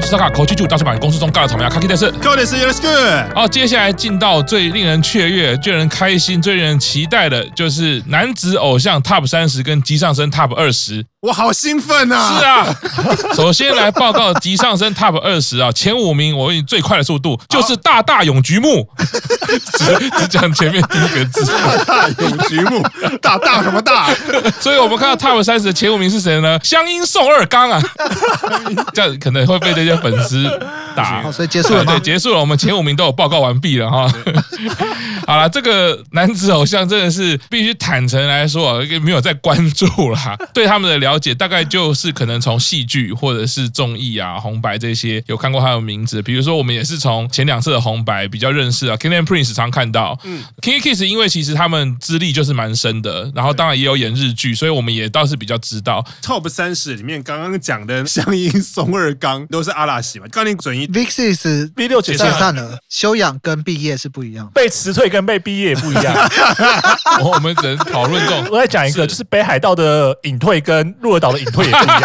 中，我是萨卡口气就大师版公司中尬的草莓啊，卡基德斯，高德斯，Yes good。好，接下来进到最令人雀跃、最令人开心、最令人期待的，就是男子偶像 Top 三十跟机上升 Top 二十。我好兴奋啊！是啊，首先来报告急上升 Top 二十啊，前五名我以最快的速度就是大大永菊木，只 只讲前面第一个字，大大永菊木，大大什么大？所以我们看到 Top 三十的前五名是谁呢？香音宋二刚啊，这样可能会被这些粉丝打。好，所以结束了吗？对，结束了。我们前五名都有报告完毕了哈。好了，这个男子偶像真的是必须坦诚来说，没有在关注啦，对他们的了。了解大概就是可能从戏剧或者是综艺啊、红白这些有看过他的名字，比如说我们也是从前两次的红白比较认识啊，King and Prince 常看到，嗯，KinKi Kiss 因为其实他们资历就是蛮深的，然后当然也有演日剧，所以我们也倒是比较知道。Top 三十里面刚刚讲的香音松二刚都是阿拉西嘛，刚你准一 Vixis V 六解散了，修养跟毕业是不一样，被辞退跟被毕业也不一样。我们只能讨论这种。我再讲一个，就是北海道的隐退跟鹿儿岛的隐退也不一样。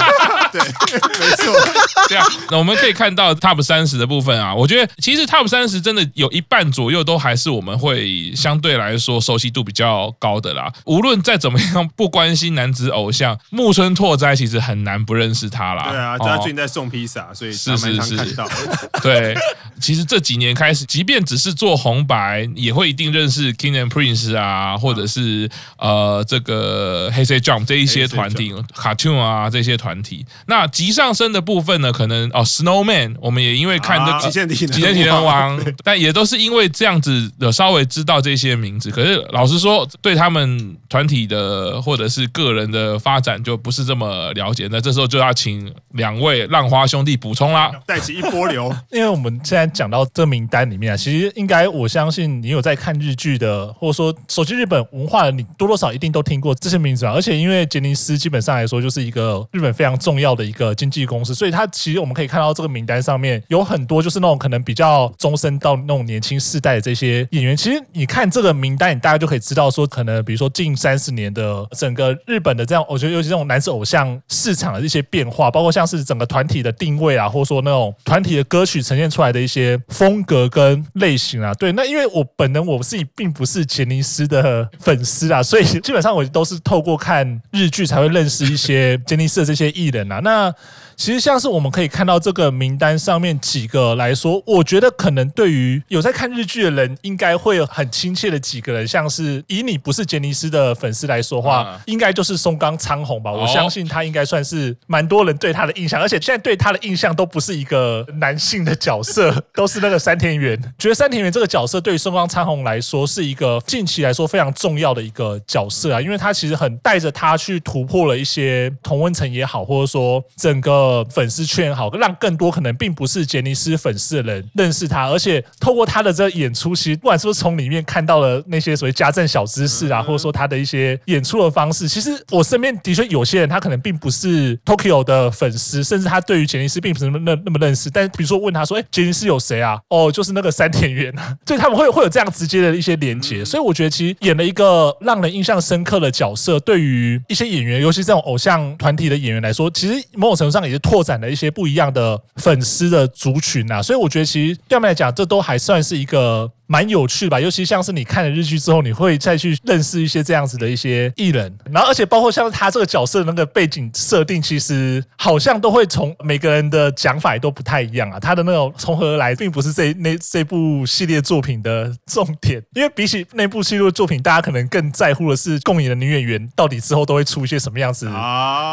对，没错，这样，那我们可以看到 Top 三十的部分啊，我觉得其实 Top 三十真的有一半左右都还是我们会相对来说熟悉度比较高的啦。无论再怎么样不关心男子偶像，木村拓哉其实很难不认识他啦。对啊，他最近在送披萨，所以是是是看到。对，其实这几年开始，即便只是做红白，也会一定认识 King and Prince 啊，或者是呃这个 Hey Say Jump 这一些团体，Cartoon 啊这些团体。那极上升的部分呢？可能哦，Snowman，我们也因为看这个极限体极限体能王，但也都是因为这样子的稍微知道这些名字。可是老实说，对他们团体的或者是个人的发展就不是这么了解。那这时候就要请两位浪花兄弟补充啦，带起一波流。因为我们现在讲到这名单里面啊，其实应该我相信你有在看日剧的，或者说熟悉日本文化的，你多多少一定都听过这些名字啊。而且因为杰尼斯基本上来说就是一个日本非常重要的一个经纪公司，所以他其实我们可以看到这个名单上面有很多就是那种可能比较中生到那种年轻世代的这些演员。其实你看这个名单，你大概就可以知道说，可能比如说近三十年的整个日本的这样，我觉得尤其这种男子偶像市场的一些变化，包括像是整个团体的定位啊，或者说那种团体的歌曲呈现出来的一些风格跟类型啊。对，那因为我本人我自己并不是杰尼斯的粉丝啊，所以基本上我都是透过看日剧才会认识一些杰尼斯的这些艺人啊。那其实像是我们可以看到这个名单上面几个来说，我觉得可能对于有在看日剧的人，应该会有很亲切的几个人，像是以你不是杰尼斯的粉丝来说话，应该就是松冈昌宏吧。我相信他应该算是蛮多人对他的印象，而且现在对他的印象都不是一个男性的角色，都是那个山田圆。觉得山田圆这个角色对于松冈昌宏来说是一个近期来说非常重要的一个角色啊，因为他其实很带着他去突破了一些同温层也好，或者说整个。呃，粉丝圈好，让更多可能并不是杰尼斯粉丝的人认识他，而且透过他的这个演出，其实不管是不是从里面看到了那些所谓家政小知识啊，或者说他的一些演出的方式，其实我身边的确有些人他可能并不是 Tokyo 的粉丝，甚至他对于杰尼斯并不是那么那那么认识。但比如说问他说：“哎，杰尼斯有谁啊？”哦，就是那个三田园啊，所以他们会会有这样直接的一些连接。所以我觉得其实演了一个让人印象深刻的角色，对于一些演员，尤其这种偶像团体的演员来说，其实某种程度上也。拓展了一些不一样的粉丝的族群啊，所以我觉得其实对他们来讲，这都还算是一个。蛮有趣吧，尤其像是你看了日剧之后，你会再去认识一些这样子的一些艺人，然后而且包括像他这个角色的那个背景设定，其实好像都会从每个人的讲法也都不太一样啊。他的那种从何而来，并不是这那这部系列作品的重点，因为比起那部系列作品，大家可能更在乎的是共演的女演员到底之后都会出一些什么样子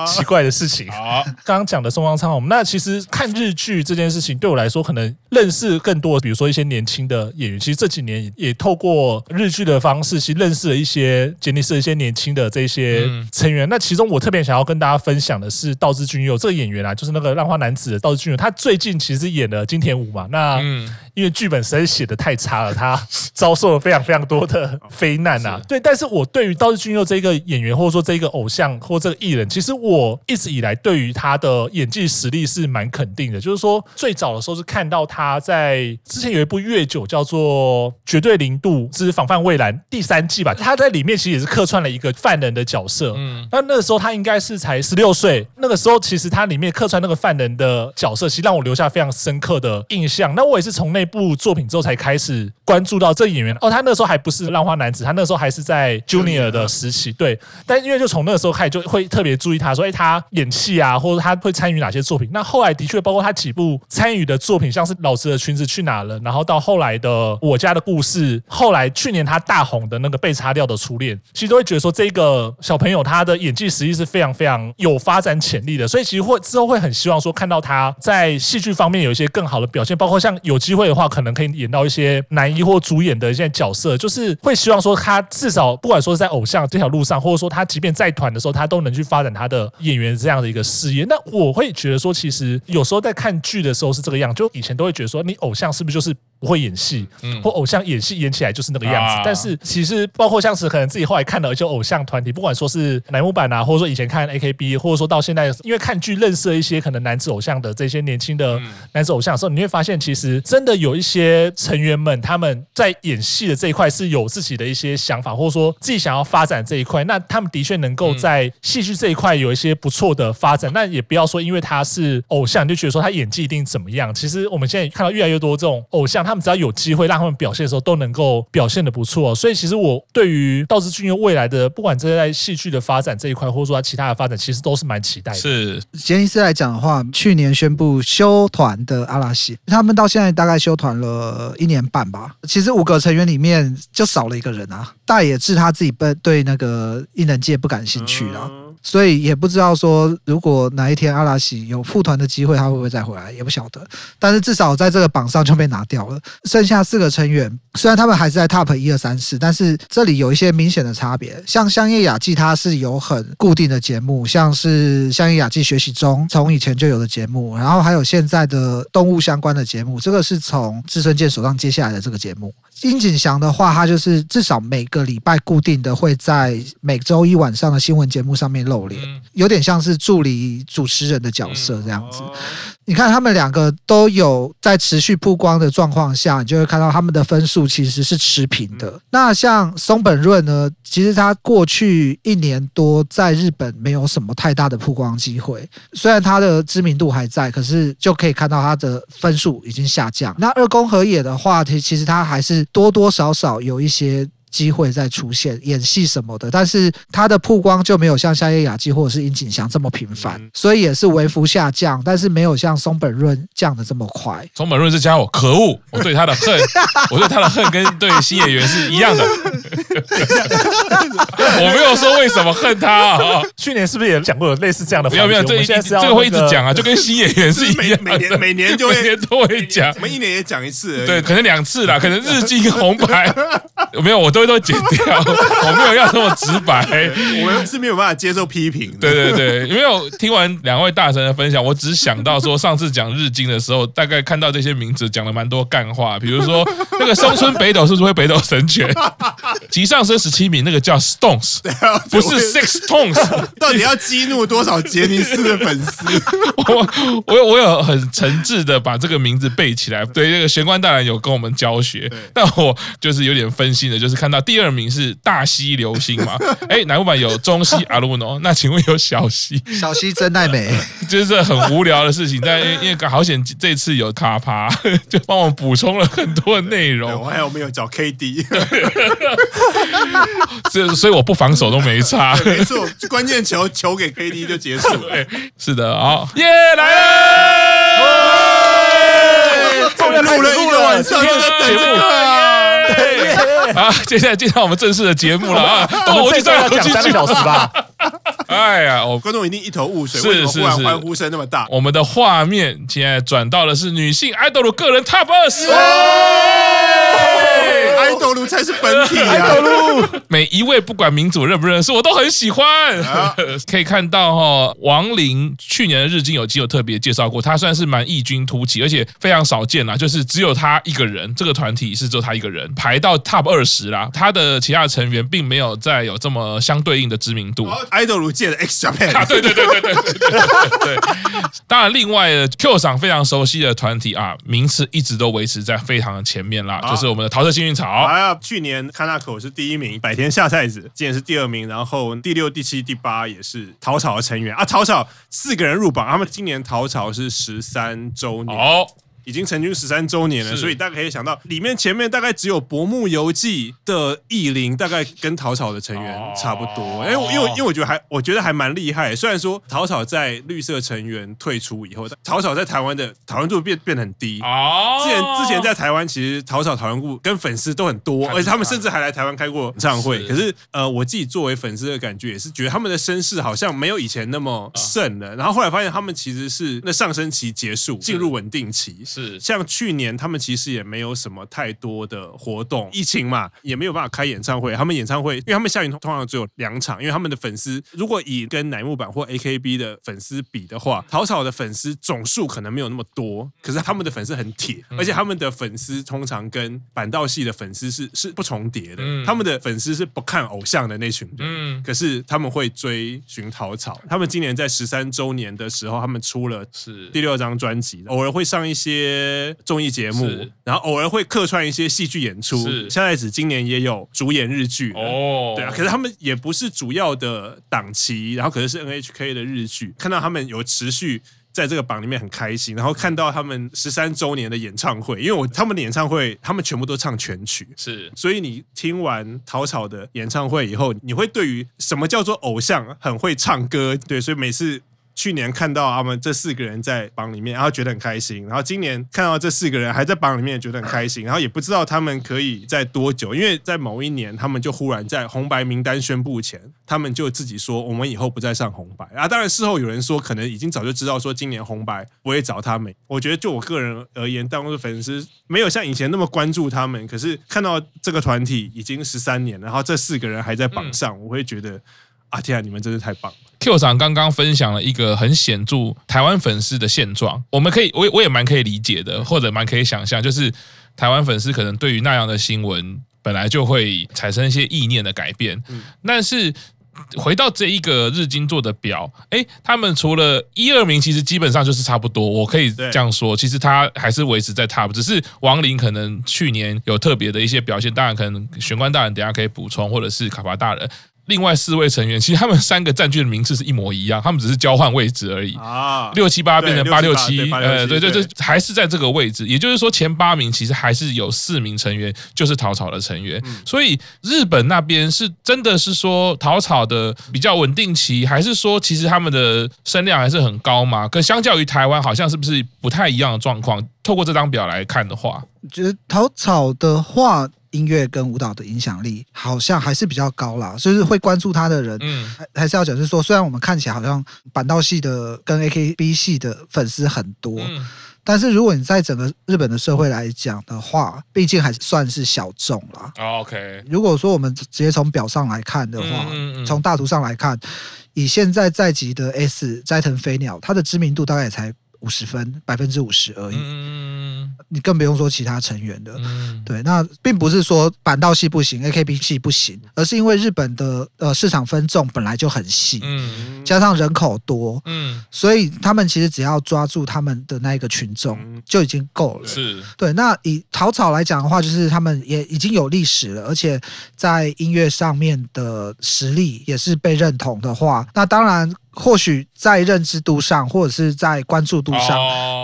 奇怪的事情。刚刚讲的松冈昌宏，那其实看日剧这件事情对我来说，可能认识更多，比如说一些年轻的演员，其实。这几年也透过日剧的方式去认识了一些杰尼斯的一些年轻的这些成员。那其中我特别想要跟大家分享的是道枝骏佑这个演员啊，就是那个浪花男子的道枝骏佑。他最近其实演了金田武嘛，那因为剧本实在写的太差了，他遭受了非常非常多的非难啊。对，但是我对于道士俊佑这个演员，或者说这个偶像或这个艺人，其实我一直以来对于他的演技实力是蛮肯定的。就是说，最早的时候是看到他在之前有一部月九叫做《绝对零度之防范未来》第三季吧，他在里面其实也是客串了一个犯人的角色。嗯，那那个时候他应该是才十六岁，那个时候其实他里面客串那个犯人的角色，其实让我留下非常深刻的印象。那我也是从那部作品之后才开始关注到这演员。哦，他那时候还不是浪花男子，他那时候还是在 Junior 的时期。对，但因为就从那个时候开始就会特别注意他，所以他演戏啊，或者他会参与哪些作品。那后来的确包括他几部参与的作品，像是老师的裙子去哪了，然后到后来的我家的故事，后来去年他大红的那个被擦掉的初恋，其实都会觉得说这个小朋友他的演技实力是非常非常有发展潜力的，所以其实会之后会很希望说看到他在戏剧方面有一些更好的表现，包括像有机会的话，可能可以演到一些男一或主演的一些角色，就是会希望说他至少不管说是在偶像这条路上，或者说他即便在团的时候，他都能去发展他的演员这样的一个事业。那我会觉得说，其实有时候在看剧的时候是这个样，就以前都会觉得说，你偶像是不是就是不会演戏，或偶像演戏演起来就是那个样子。但是其实包括像是可能自己后来看到一些偶像团体，不管说是乃木坂啊，或者说以前看 AKB，或者说到现在，因为看剧认识了一些可能男子偶像的这些年轻的男子偶像的时候，你会发现其实真的有一些成员们他们在演戏的这一块是有自己的一些想法，或者说自己想要发展这一块。那他们的确能够在戏剧这一块有一些不错的发展。那也不要说因为他是偶像就觉得说他演技一定怎么样。其实我们现在看到越来越多这种偶像，他们只要有机会让他们表现的时候，都能够表现的不错。所以其实我对于道志俊佑未来的不管这在戏剧的发展这一块，或者说他其他的发展，其实都是蛮期待的。是杰尼斯来讲的话，去年宣布休团的阿拉西，他们到现在大概休团了一年半吧。其实五个成员里面就少了一个人啊，大野智他自己被对那个艺能界不感兴趣了。所以也不知道说，如果哪一天阿拉西有复团的机会，他会不会再回来，也不晓得。但是至少在这个榜上就被拿掉了。剩下四个成员，虽然他们还是在 Top 一二三四，但是这里有一些明显的差别。像香叶雅纪，他是有很固定的节目，像是香叶雅纪学习中从以前就有的节目，然后还有现在的动物相关的节目，这个是从志村健手上接下来的这个节目。樱井翔的话，他就是至少每个礼拜固定的会在每周一晚上的新闻节目上面露脸，有点像是助理主持人的角色这样子。你看他们两个都有在持续曝光的状况下，你就会看到他们的分数其实是持平的。那像松本润呢，其实他过去一年多在日本没有什么太大的曝光机会，虽然他的知名度还在，可是就可以看到他的分数已经下降。那二宫和也的话，其其实他还是多多少少有一些。机会再出现演戏什么的，但是他的曝光就没有像夏叶雅纪或者是樱井祥这么频繁，所以也是微幅下降，但是没有像松本润降的这么快。松本润这家伙可恶，我对他的恨，我对他的恨跟对新演员是一样的。我没有说为什么恨他啊，去年是不是也讲过有类似这样的？没有没有，这一这个会一直讲啊，就跟新演员是一样的，每年每年就会每年都会讲，我们一年也讲一次，对，可能两次啦，可能日经红白，有没有我都。都剪掉，我没有要这么直白，我们是没有办法接受批评。对对对，因为我听完两位大神的分享，我只想到说，上次讲日经的时候，大概看到这些名字讲了蛮多干话，比如说那个松村北斗是不是会北斗神拳？急上升十七名那个叫 Stones，不是 Six Stones，到底要激怒多少杰尼斯的粉丝？我我我有很诚挚的把这个名字背起来，对，那个玄关大人有跟我们教学，但我就是有点分心的，就是看到。第二名是大西流星嘛？哎，乃木板有中西阿鲁诺，那请问有小西？小西真奈美，就是很无聊的事情。但因为好险这次有卡帕，就帮我补充了很多的内容。我还有没有找 KD？这所以我不防守都没差。没错，关键球球给 KD 就结束了。是的，好耶来了！录了一个晚上的节目啊！好，接下来进到我们正式的节目了啊！我们这段要讲三个小时吧？哎呀，我观众一定一头雾水，是是是，欢呼声那么大。我们的画面现在转到的是女性爱豆的个人 TOP 二十，爱豆路才是本体啊！每一位不管民主认不认识，我都很喜欢。可以看到哈，王林去年的日经有机有特别介绍过，他算是蛮异军突起，而且非常少见啦，就是只有他一个人，这个团体是只有他一个人排到 Top 二十啦。他的其他成员并没有再有这么相对应的知名度。爱豆路界的 X Japan 啊，对对对对对对对。当然，另外 Q 赏非常熟悉的团体啊，名次一直都维持在非常的前面啦，就是我们的桃色幸运草。啊，去年康纳口是第一名，百田下菜子今年是第二名，然后第六、第七、第八也是桃草的成员啊。桃草四个人入榜，他们今年桃草是十三周年。哦已经成军十三周年了，所以大家可以想到，里面前面大概只有薄暮游记的艺林，大概跟陶草的成员差不多。因为因为因为我觉得还我觉得还蛮厉害。虽然说陶草在绿色成员退出以后，陶草在台湾的讨论度变变得很低。哦之前之前在台湾，其实陶草讨论度跟粉丝都很多，而且他们甚至还来台湾开过演唱会。可是呃，我自己作为粉丝的感觉也是觉得他们的声势好像没有以前那么盛了。然后后来发现他们其实是那上升期结束，进入稳定期。是像去年他们其实也没有什么太多的活动，疫情嘛，也没有办法开演唱会。他们演唱会，因为他们夏云通常只有两场，因为他们的粉丝如果以跟乃木坂或 AKB 的粉丝比的话，桃草的粉丝总数可能没有那么多，可是他们的粉丝很铁，而且他们的粉丝通常跟板道系的粉丝是是不重叠的。他们的粉丝是不看偶像的那群人，可是他们会追寻桃草。他们今年在十三周年的时候，他们出了是第六张专辑，偶尔会上一些。综艺节目，然后偶尔会客串一些戏剧演出。是下菜子今年也有主演日剧哦，对啊，可是他们也不是主要的档期，然后可是是 NHK 的日剧，看到他们有持续在这个榜里面很开心，然后看到他们十三周年的演唱会，因为我他们的演唱会他们全部都唱全曲，是，所以你听完桃草的演唱会以后，你会对于什么叫做偶像很会唱歌，对，所以每次。去年看到他们这四个人在榜里面，然后觉得很开心。然后今年看到这四个人还在榜里面，觉得很开心。然后也不知道他们可以在多久，因为在某一年，他们就忽然在红白名单宣布前，他们就自己说我们以后不再上红白。啊，当然事后有人说可能已经早就知道说今年红白不会找他们。我觉得就我个人而言，当我的粉丝没有像以前那么关注他们，可是看到这个团体已经十三年，然后这四个人还在榜上，我会觉得啊天啊，你们真是太棒了。Q 厂刚刚分享了一个很显著台湾粉丝的现状，我们可以，我我也蛮可以理解的，或者蛮可以想象，就是台湾粉丝可能对于那样的新闻本来就会产生一些意念的改变。但是回到这一个日经做的表，哎，他们除了一二名，其实基本上就是差不多，我可以这样说，其实他还是维持在 top，只是王林可能去年有特别的一些表现，当然可能玄关大人等下可以补充，或者是卡巴大人。另外四位成员，其实他们三个占据的名次是一模一样，他们只是交换位置而已。啊，六七八变成八六七，呃，对对对，还是在这个位置。也就是说，前八名其实还是有四名成员就是桃草的成员。所以日本那边是真的是说桃草的比较稳定期，还是说其实他们的声量还是很高嘛？可相较于台湾，好像是不是不太一样的状况？透过这张表来看的话，我觉得桃草的话。音乐跟舞蹈的影响力好像还是比较高啦，所以是会关注他的人，嗯，还还是要讲，就是说，虽然我们看起来好像板道系的跟 AKB 系的粉丝很多，嗯，但是如果你在整个日本的社会来讲的话，毕竟还算是小众啦。OK，如果说我们直接从表上来看的话，从、嗯嗯、大图上来看，以现在在籍的 S 斋藤飞鸟，他的知名度大概也才五十分，百分之五十而已。嗯你更不用说其他成员的，嗯、对，那并不是说板道系不行，AKB 系不行，而是因为日本的呃市场分众本来就很细，嗯、加上人口多，嗯、所以他们其实只要抓住他们的那一个群众就已经够了。是，对。那以草草来讲的话，就是他们也已经有历史了，而且在音乐上面的实力也是被认同的话，那当然。或许在认知度上，或者是在关注度上，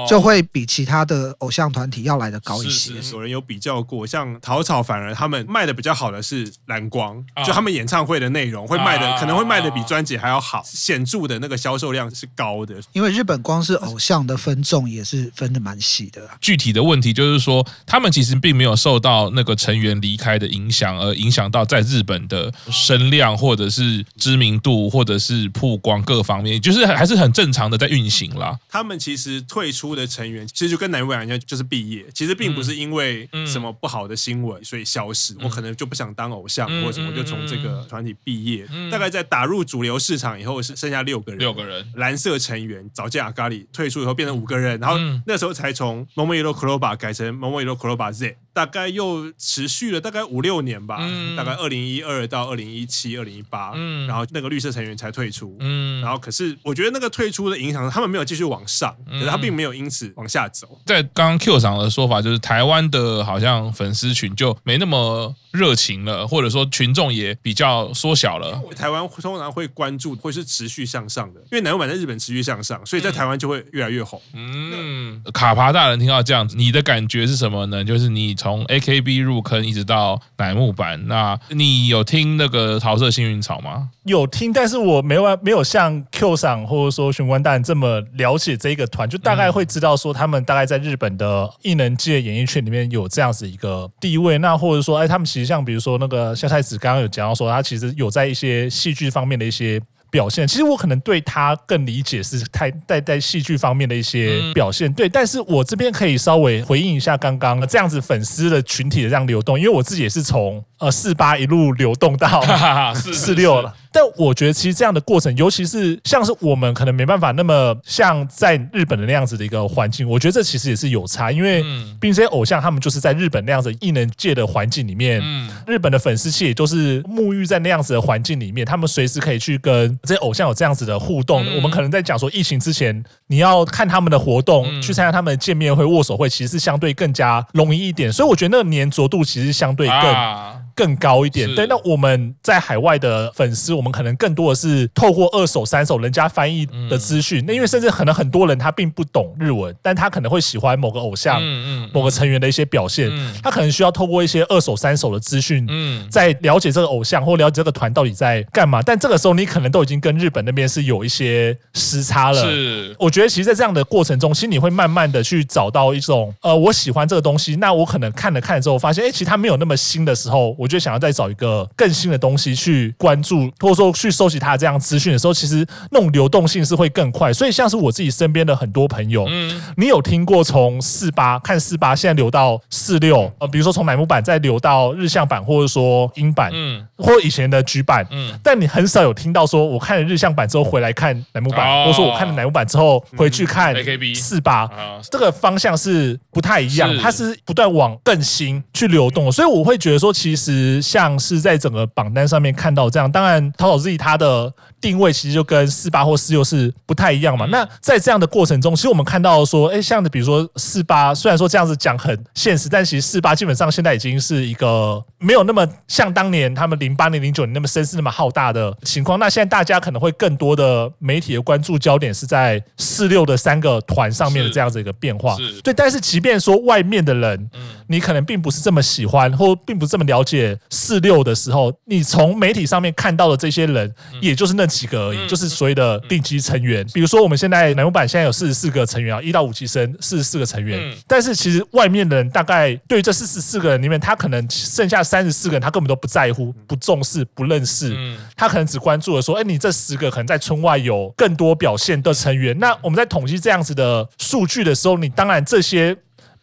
就会比其他的偶像团体要来的高一些。有人有比较过，像桃草，反而他们卖的比较好的是蓝光，就他们演唱会的内容会卖的，可能会卖的比专辑还要好，显著的那个销售量是高的。因为日本光是偶像的分众也是分的蛮细的。具体的问题就是说，他们其实并没有受到那个成员离开的影响，而影响到在日本的声量，或者是知名度，或者是曝光各。各方面，就是还是很正常的在运行啦。他们其实退出的成员，其实就跟乃木坂一样，就是毕业。其实并不是因为什么不好的新闻所以消失，我可能就不想当偶像或者什么，就从这个团体毕业。大概在打入主流市场以后，是剩下六个人，六个人蓝色成员早见阿咖喱退出以后变成五个人，然后那时候才从 Momoiro Clubber 改成 Momoiro Clubber Z。大概又持续了大概五六年吧，嗯、大概二零一二到二零一七、二零一八，然后那个绿色成员才退出，嗯，然后可是我觉得那个退出的影响，他们没有继续往上，可是他并没有因此往下走。在刚刚 Q 上的说法，就是台湾的好像粉丝群就没那么热情了，或者说群众也比较缩小了。台湾通常会关注会是持续向上的，因为乃木坂在日本持续向上，所以在台湾就会越来越红。嗯，卡帕大人听到这样子，你的感觉是什么呢？就是你从从 AKB 入坑一直到乃木坂，那你有听那个桃色幸运草吗？有听，但是我没完没有像 Q 赏或者说玄关大人这么了解这一个团，就大概会知道说他们大概在日本的艺能界演艺圈里面有这样子一个地位。那或者说，哎，他们其实像比如说那个夏太子刚刚有讲到说，他其实有在一些戏剧方面的一些。表现，其实我可能对他更理解是太在在戏剧方面的一些表现，对。但是我这边可以稍微回应一下刚刚这样子粉丝的群体的这样流动，因为我自己也是从呃四八一路流动到 四六了。但我觉得其实这样的过程，尤其是像是我们可能没办法那么像在日本的那样子的一个环境，我觉得这其实也是有差，因为并且偶像他们就是在日本那样子艺能界的环境里面，日本的粉丝其实都是沐浴在那样子的环境里面，他们随时可以去跟这些偶像有这样子的互动。我们可能在讲说疫情之前，你要看他们的活动，去参加他们的见面会、握手会，其实是相对更加容易一点。所以我觉得那个粘着度其实相对更。更高一点，对。那我们在海外的粉丝，我们可能更多的是透过二手、三手人家翻译的资讯。那因为甚至可能很多人他并不懂日文，但他可能会喜欢某个偶像、嗯嗯某个成员的一些表现，他可能需要透过一些二手、三手的资讯，在了解这个偶像或了解这个团到底在干嘛。但这个时候，你可能都已经跟日本那边是有一些时差了。是，我觉得其实，在这样的过程中，心里会慢慢的去找到一种，呃，我喜欢这个东西。那我可能看了看了之后，发现，哎，其实他没有那么新的时候，我。我就想要再找一个更新的东西去关注，或者说去收集他这样资讯的时候，其实那种流动性是会更快。所以像是我自己身边的很多朋友，嗯，你有听过从四八看四八，现在流到四六，呃，比如说从乃木板再流到日向版，或者说英版，嗯，或以前的櫸坂，嗯，但你很少有听到说我看了日向版之后回来看乃木板，哦、或者说我看了乃木板之后回去看 AKB 四八，这个方向是不太一样，它是不断往更新去流动，所以我会觉得说，其实。像是在整个榜单上面看到这样，当然桃草 Z 它的定位其实就跟四八或四六是不太一样嘛。那在这样的过程中，其实我们看到说，哎，像的比如说四八，虽然说这样子讲很现实，但其实四八基本上现在已经是一个没有那么像当年他们零八年、零九年那么声势那么浩大的情况。那现在大家可能会更多的媒体的关注焦点是在四六的三个团上面的这样子一个变化。对，但是即便说外面的人，你可能并不是这么喜欢，或并不是这么了解。四六的时候，你从媒体上面看到的这些人，也就是那几个而已，就是所谓的定期成员。比如说，我们现在南木板现在有四十四个成员啊，一到五期生四十四个成员。但是其实外面的人大概对于这四十四个人里面，他可能剩下三十四个人，他根本都不在乎、不重视、不认识。他可能只关注了说，哎，你这十个可能在村外有更多表现的成员。那我们在统计这样子的数据的时候，你当然这些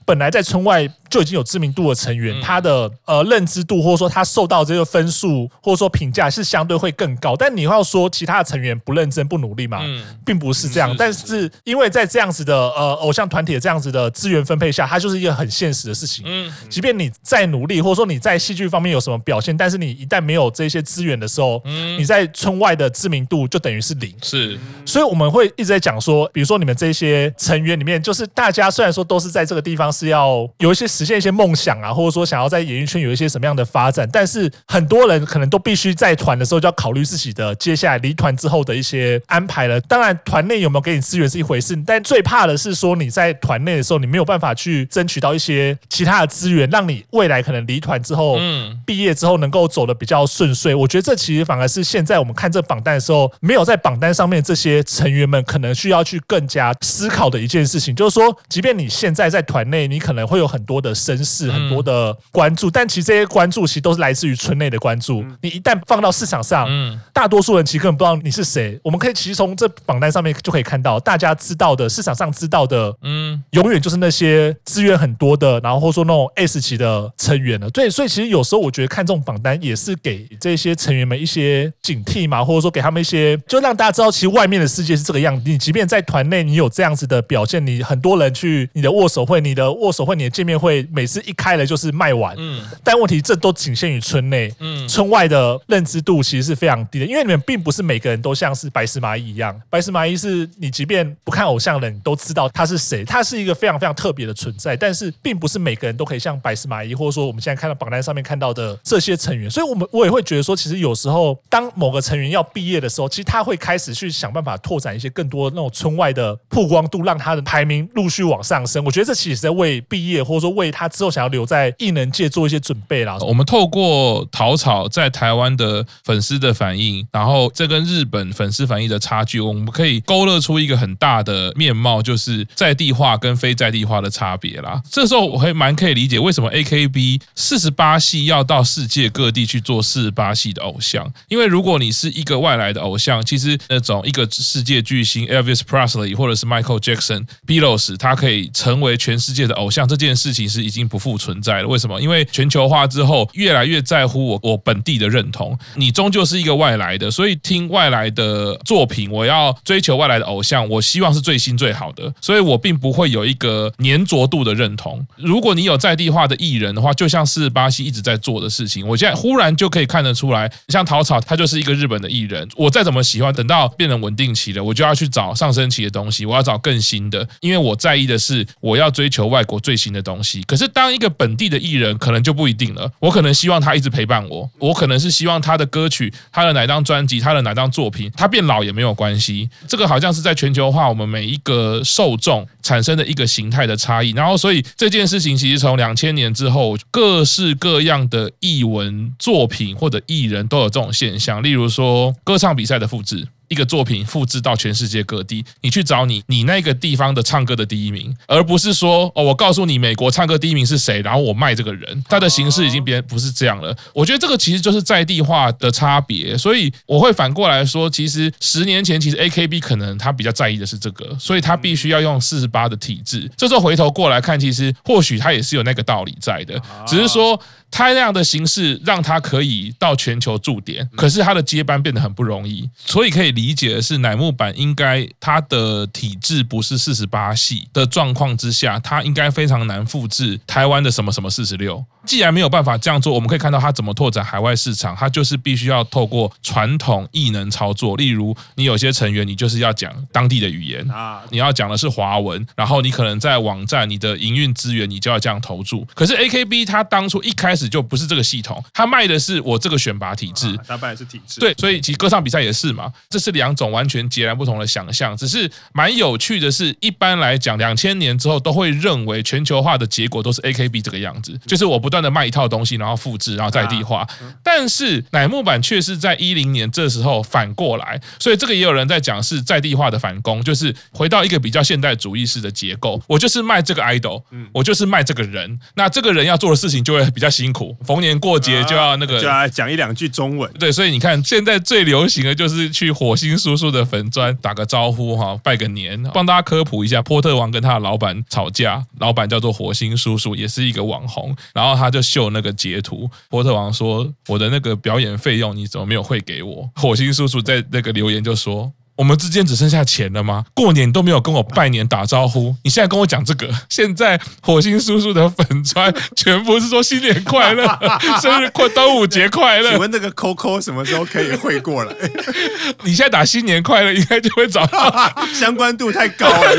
本来在村外。就已经有知名度的成员，他的呃认知度或者说他受到这个分数或者说评价是相对会更高。但你要说其他的成员不认真不努力嘛，并不是这样。但是因为在这样子的呃偶像团体的这样子的资源分配下，它就是一个很现实的事情。嗯，即便你再努力，或者说你在戏剧方面有什么表现，但是你一旦没有这些资源的时候，你在村外的知名度就等于是零。是，所以我们会一直在讲说，比如说你们这些成员里面，就是大家虽然说都是在这个地方是要有一些时。实现一些梦想啊，或者说想要在演艺圈有一些什么样的发展，但是很多人可能都必须在团的时候就要考虑自己的接下来离团之后的一些安排了。当然，团内有没有给你资源是一回事，但最怕的是说你在团内的时候，你没有办法去争取到一些其他的资源，让你未来可能离团之后，嗯，毕业之后能够走的比较顺遂。我觉得这其实反而是现在我们看这榜单的时候，没有在榜单上面这些成员们可能需要去更加思考的一件事情，就是说，即便你现在在团内，你可能会有很多的。的声势、很多的关注，但其实这些关注其实都是来自于村内的关注。你一旦放到市场上，大多数人其实根本不知道你是谁。我们可以其实从这榜单上面就可以看到，大家知道的市场上知道的，嗯，永远就是那些资源很多的，然后或者说那种 S 级的成员了。对，所以其实有时候我觉得看这种榜单也是给这些成员们一些警惕嘛，或者说给他们一些，就让大家知道，其实外面的世界是这个样子。你即便在团内，你有这样子的表现，你很多人去你的握手会、你的握手会、你的见面会，每次一开了就是卖完。嗯，但问题这都仅限于村内，嗯，村外的认知度其实是非常低的，因为你们并不是每个人都像是白石麻衣一样，白石麻衣是你即便不看偶像的人，你都知道他是谁，他是一个非常非常特别的存在，但是并不是每个人都可以像白石麻衣，或者说我们现在看到榜单上面看到的这些成员，所以我们我也会觉得说，其实有时候当某个成员要毕业的时候，其实他会开始去想办法拓展一些更多那种村外的曝光度，让他的排名陆续往上升。我觉得这其实是在为毕业，或者说为他之后想要留在艺能界做一些准备啦。我们透过桃草在台湾的粉丝的反应，然后这跟日本粉丝反应的差距，我们可以勾勒出一个很大的面貌，就是在地化跟非在地化的差别啦。这时候我还蛮可以理解为什么 AKB 四十八系要到世界各地去做四十八系的偶像，因为如果你是一个外来的偶像，其实那种一个世界巨星 Elvis Presley 或者是 Michael Jackson、Beatles，他可以成为全世界的偶像，这件事情是已经不复存在了。为什么？因为全球化之后，越来越在乎我我本地的认同。你终究是一个外来的，所以听外来的作品，我要追求外来的偶像，我希望是最新最好的，所以我并不会有一个粘着度的认同。如果你有在地化的艺人的话，就像是巴西一直在做的事情，我现在忽然就可以看得出来，像陶草，他就是一个日本的艺人，我再怎么喜欢，等到变成稳定期了，我就要去找上升期的东西，我要找更新的，因为我在意的是我要追求外国最新的东西。可是当一个本地的艺人，可能就不一定了。我可能希望他一直陪伴我，我可能是希望他的歌曲、他的哪张专辑、他的哪张作品，他变老也没有关系。这个好像是在全球化，我们每一个受众产生的一个形态的差异。然后，所以这件事情其实从两千年之后，各式各样的艺文作品或者艺人都有这种现象，例如说歌唱比赛的复制。一个作品复制到全世界各地，你去找你你那个地方的唱歌的第一名，而不是说哦，我告诉你美国唱歌第一名是谁，然后我卖这个人，他的形式已经变不是这样了。我觉得这个其实就是在地化的差别，所以我会反过来说，其实十年前其实 AKB 可能他比较在意的是这个，所以他必须要用四十八的体制。这时候回头过来看，其实或许他也是有那个道理在的，只是说。他那样的形式让他可以到全球驻点，可是他的接班变得很不容易，所以可以理解的是乃木坂应该他的体制不是四十八系的状况之下，他应该非常难复制台湾的什么什么四十六。既然没有办法这样做，我们可以看到他怎么拓展海外市场，他就是必须要透过传统异能操作，例如你有些成员你就是要讲当地的语言啊，你要讲的是华文，然后你可能在网站你的营运资源你就要这样投注。可是 AKB 他当初一开始。就不是这个系统，他卖的是我这个选拔体制，他卖的是体制，对，所以其实歌唱比赛也是嘛，这是两种完全截然不同的想象。只是蛮有趣的是，一般来讲，两千年之后都会认为全球化的结果都是 AKB 这个样子，就是我不断的卖一套东西，然后复制，然后在地化。但是乃木坂却是在一零年这时候反过来，所以这个也有人在讲是在地化的反攻，就是回到一个比较现代主义式的结构，我就是卖这个 idol，我就是卖这个人，那这个人要做的事情就会比较辛苦。逢年过节就要那个，就要讲一两句中文。对，所以你看，现在最流行的就是去火星叔叔的坟砖打个招呼哈，拜个年，帮大家科普一下。波特王跟他的老板吵架，老板叫做火星叔叔，也是一个网红。然后他就秀那个截图，波特王说：“我的那个表演费用你怎么没有汇给我？”火星叔叔在那个留言就说。我们之间只剩下钱了吗？过年都没有跟我拜年打招呼，你现在跟我讲这个？现在火星叔叔的粉砖全部是说新年快乐、生日快、端午节快乐。请问那个 Coco 什么时候可以汇过来？你现在打新年快乐，应该就会找到 相关度太高了。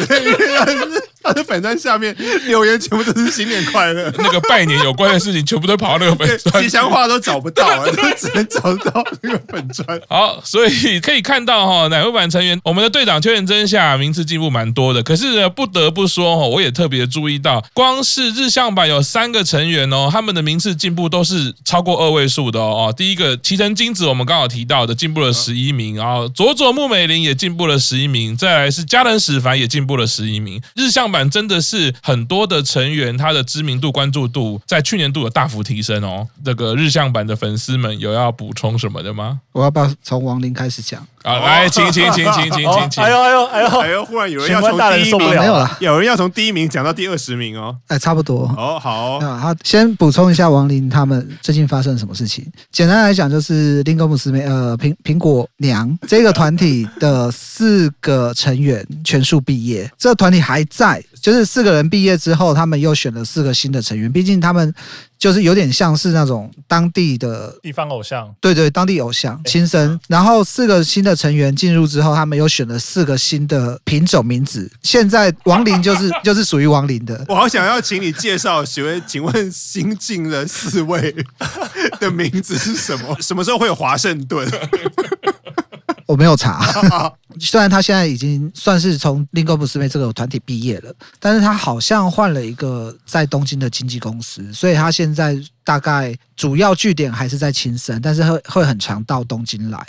他的粉砖下面留言全部都是新年快乐，那个拜年有关的事情全部都跑到那个粉砖，吉祥话都找不到了，都只能找到那个粉砖。好，所以可以看到哈，乃木坂成员，我们的队长邱元真下名次进步蛮多的。可是呢，不得不说哈，我也特别注意到，光是日向版有三个成员哦，他们的名次进步都是超过二位数的哦。第一个齐藤金子，我们刚好提到的进步了十一名，然后佐佐木美玲也进步了十一名，再来是佳人史凡也进步了十一名，日向坂。版真的是很多的成员，他的知名度、关注度在去年度有大幅提升哦。这个日向版的粉丝们有要补充什么的吗？我要不要从王林开始讲？啊，来，请请请请请请请！哎呦哎呦哎呦哎呦，忽然有人要从第一名，没有了，有人要从第一名讲到第二十名哦。哎，差不多。哦，好。那，好，先补充一下王林他们最近发生了什么事情。简单来讲，就是林格姆斯梅呃苹苹果娘这个团体的四个成员全数毕业，这个团体还在，就是四个人毕业之后，他们又选了四个新的成员，毕竟他们。就是有点像是那种当地的地方偶像，对对，当地偶像新生。然后四个新的成员进入之后，他们又选了四个新的品种名字。现在王林就是 就是属于王林的。我好想要请你介绍，请问请问新进的四位 的名字是什么？什么时候会有华盛顿？我没有查，虽然他现在已经算是从 Lingam Musume 这个团体毕业了，但是他好像换了一个在东京的经纪公司，所以他现在大概主要据点还是在青森，但是会会很常到东京来。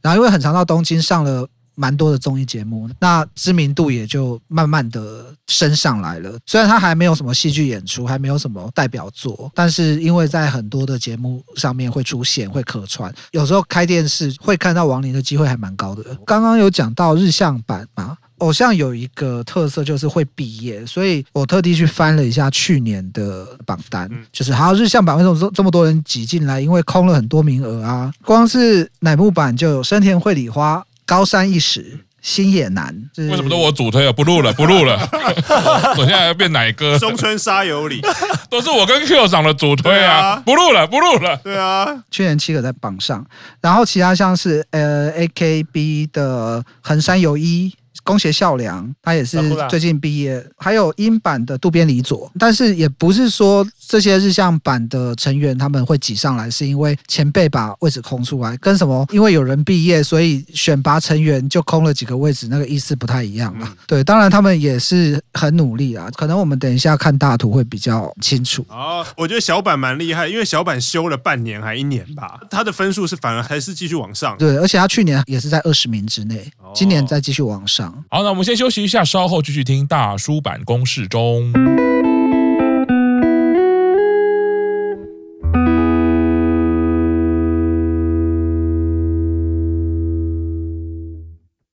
然后因为很常到东京上了。蛮多的综艺节目，那知名度也就慢慢的升上来了。虽然他还没有什么戏剧演出，还没有什么代表作，但是因为在很多的节目上面会出现，会客串，有时候开电视会看到王林的机会还蛮高的。刚刚有讲到日向版嘛，偶像有一个特色就是会毕业，所以我特地去翻了一下去年的榜单，就是还有日向版为什么这这么多人挤进来？因为空了很多名额啊，光是乃木坂就有生田绘里花。高山一时，心也难，为什么都我主推啊？不录了，不录了。我现在要变奶哥。中村沙友里，都是我跟 Q 长的主推啊！不录了，不录了。对啊，去年七个在榜上，然后其他像是呃 AKB 的横山由依。宫脇咲良，他也是最近毕业，还有英版的渡边理佐，但是也不是说这些日向版的成员他们会挤上来，是因为前辈把位置空出来，跟什么？因为有人毕业，所以选拔成员就空了几个位置，那个意思不太一样啊。对，当然他们也是很努力啊，可能我们等一下看大图会比较清楚。哦，我觉得小板蛮厉害，因为小板修了半年还一年吧，他的分数是反而还是继续往上。对，而且他去年也是在二十名之内，今年再继续往上。好，那我们先休息一下，稍后继续听大叔版公式中。